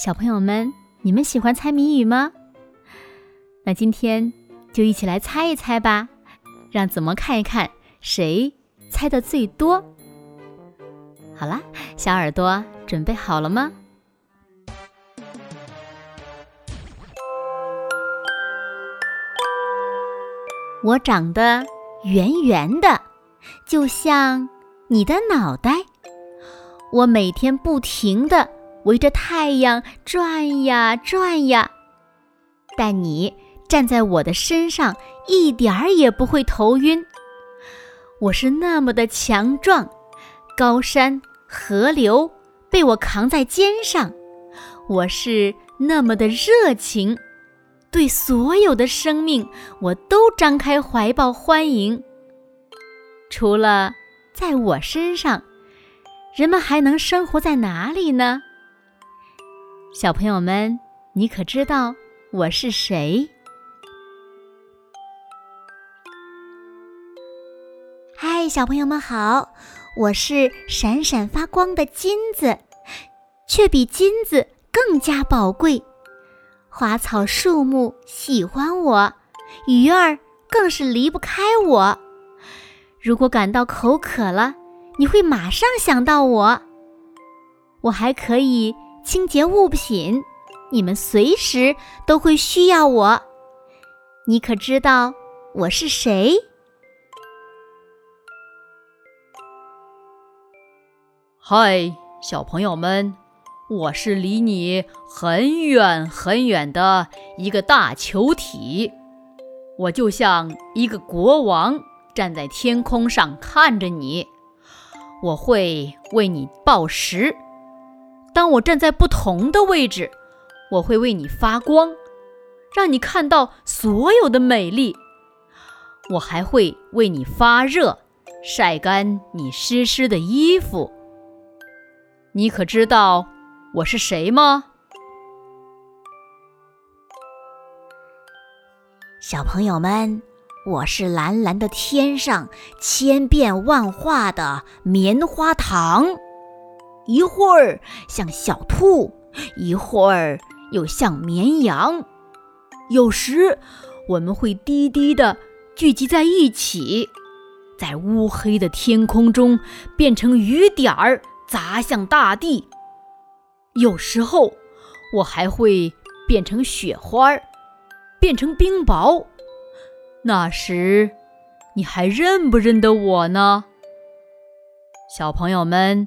小朋友们，你们喜欢猜谜语吗？那今天就一起来猜一猜吧，让子墨看一看谁猜的最多。好啦，小耳朵准备好了吗？我长得圆圆的，就像你的脑袋。我每天不停的。围着太阳转呀转呀，但你站在我的身上一点儿也不会头晕。我是那么的强壮，高山河流被我扛在肩上。我是那么的热情，对所有的生命我都张开怀抱欢迎。除了在我身上，人们还能生活在哪里呢？小朋友们，你可知道我是谁？嗨，小朋友们好，我是闪闪发光的金子，却比金子更加宝贵。花草树木喜欢我，鱼儿更是离不开我。如果感到口渴了，你会马上想到我。我还可以。清洁物品，你们随时都会需要我。你可知道我是谁？嗨，小朋友们，我是离你很远很远的一个大球体，我就像一个国王站在天空上看着你，我会为你报时。当我站在不同的位置，我会为你发光，让你看到所有的美丽。我还会为你发热，晒干你湿湿的衣服。你可知道我是谁吗？小朋友们，我是蓝蓝的天上千变万化的棉花糖。一会儿像小兔，一会儿又像绵羊。有时我们会低低的聚集在一起，在乌黑的天空中变成雨点儿砸向大地。有时候我还会变成雪花，变成冰雹。那时你还认不认得我呢，小朋友们？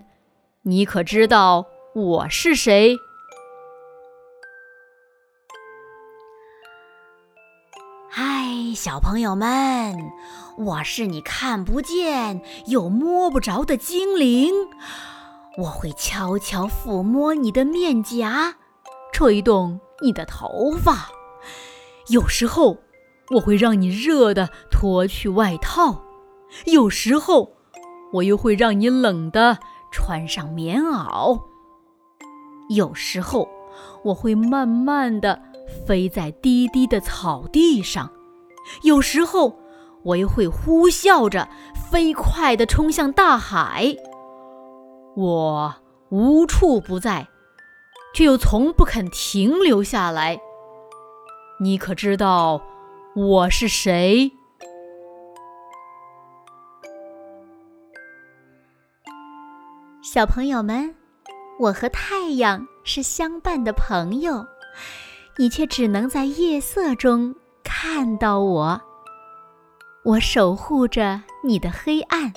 你可知道我是谁？嗨，小朋友们，我是你看不见又摸不着的精灵。我会悄悄抚摸你的面颊，吹动你的头发。有时候，我会让你热的脱去外套；有时候，我又会让你冷的。穿上棉袄，有时候我会慢慢的飞在低低的草地上，有时候我又会呼啸着飞快的冲向大海。我无处不在，却又从不肯停留下来。你可知道我是谁？小朋友们，我和太阳是相伴的朋友，你却只能在夜色中看到我。我守护着你的黑暗，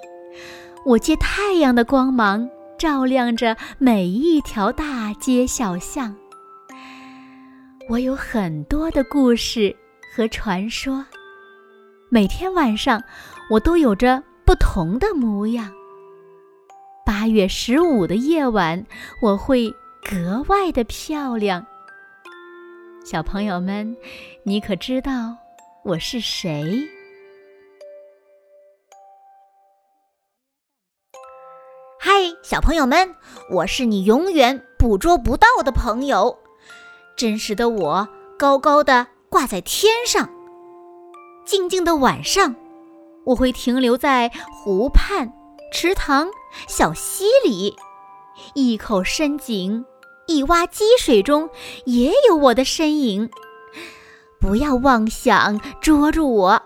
我借太阳的光芒照亮着每一条大街小巷。我有很多的故事和传说，每天晚上我都有着不同的模样。八月十五的夜晚，我会格外的漂亮。小朋友们，你可知道我是谁？嗨，小朋友们，我是你永远捕捉不到的朋友。真实的我，高高的挂在天上。静静的晚上，我会停留在湖畔、池塘、小溪里，一口深井。一洼积水中也有我的身影，不要妄想捉住我，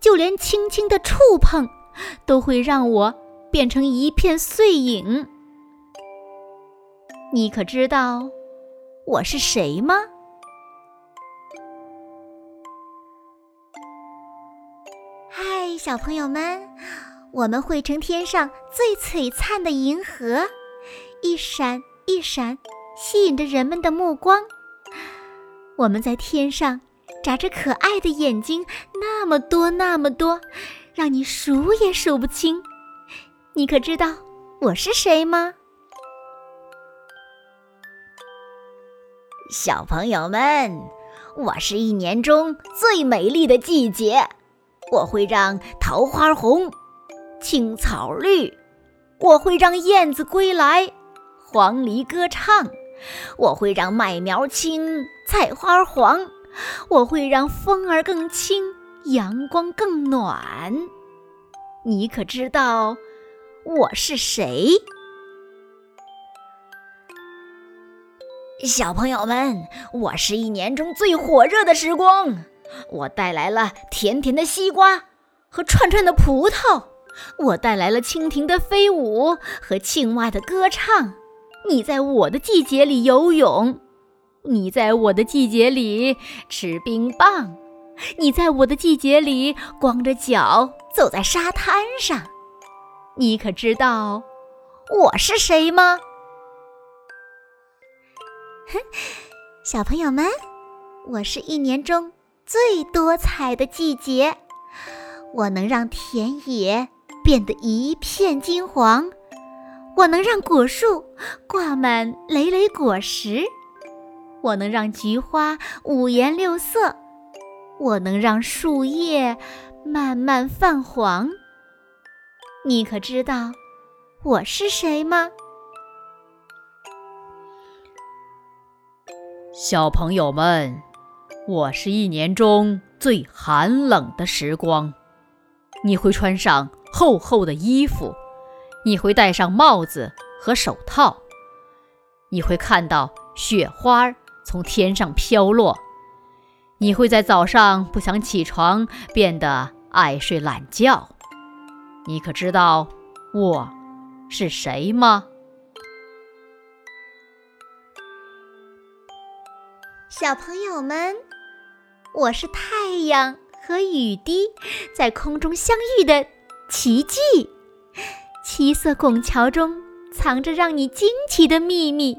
就连轻轻的触碰，都会让我变成一片碎影。你可知道我是谁吗？嗨，小朋友们，我们汇成天上最璀璨的银河，一闪一闪。吸引着人们的目光。我们在天上眨着可爱的眼睛，那么多那么多，让你数也数不清。你可知道我是谁吗？小朋友们，我是一年中最美丽的季节，我会让桃花红，青草绿，我会让燕子归来，黄鹂歌唱。我会让麦苗青，菜花黄。我会让风儿更轻，阳光更暖。你可知道我是谁？小朋友们，我是一年中最火热的时光。我带来了甜甜的西瓜和串串的葡萄，我带来了蜻蜓的飞舞和青蛙的歌唱。你在我的季节里游泳，你在我的季节里吃冰棒，你在我的季节里光着脚走在沙滩上。你可知道我是谁吗？小朋友们，我是一年中最多彩的季节，我能让田野变得一片金黄。我能让果树挂满累累果实，我能让菊花五颜六色，我能让树叶慢慢泛黄。你可知道我是谁吗？小朋友们，我是一年中最寒冷的时光，你会穿上厚厚的衣服。你会戴上帽子和手套，你会看到雪花从天上飘落，你会在早上不想起床，变得爱睡懒觉。你可知道我是谁吗？小朋友们，我是太阳和雨滴在空中相遇的奇迹。七色拱桥中藏着让你惊奇的秘密，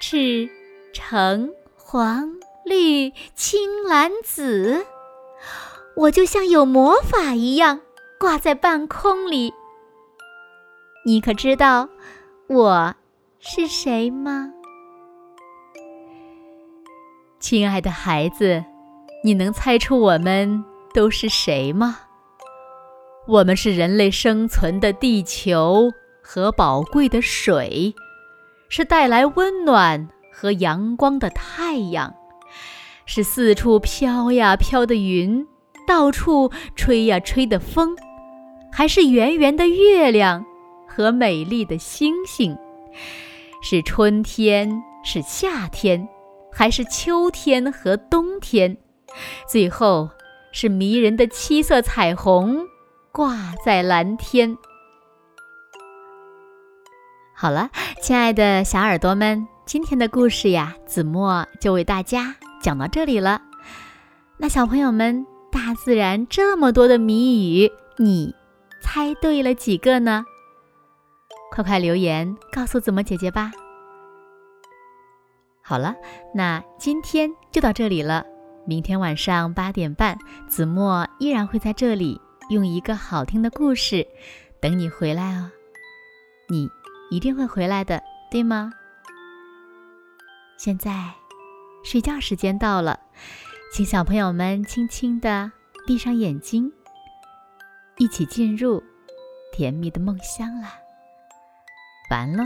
赤、橙、黄、绿、青、蓝、紫，我就像有魔法一样挂在半空里。你可知道我是谁吗？亲爱的孩子，你能猜出我们都是谁吗？我们是人类生存的地球和宝贵的水，是带来温暖和阳光的太阳，是四处飘呀飘的云，到处吹呀吹的风，还是圆圆的月亮和美丽的星星，是春天，是夏天，还是秋天和冬天，最后是迷人的七色彩虹。挂在蓝天。好了，亲爱的小耳朵们，今天的故事呀，子墨就为大家讲到这里了。那小朋友们，大自然这么多的谜语，你猜对了几个呢？快快留言告诉子墨姐姐吧。好了，那今天就到这里了。明天晚上八点半，子墨依然会在这里。用一个好听的故事等你回来哦，你一定会回来的，对吗？现在睡觉时间到了，请小朋友们轻轻的闭上眼睛，一起进入甜蜜的梦乡啦。完喽。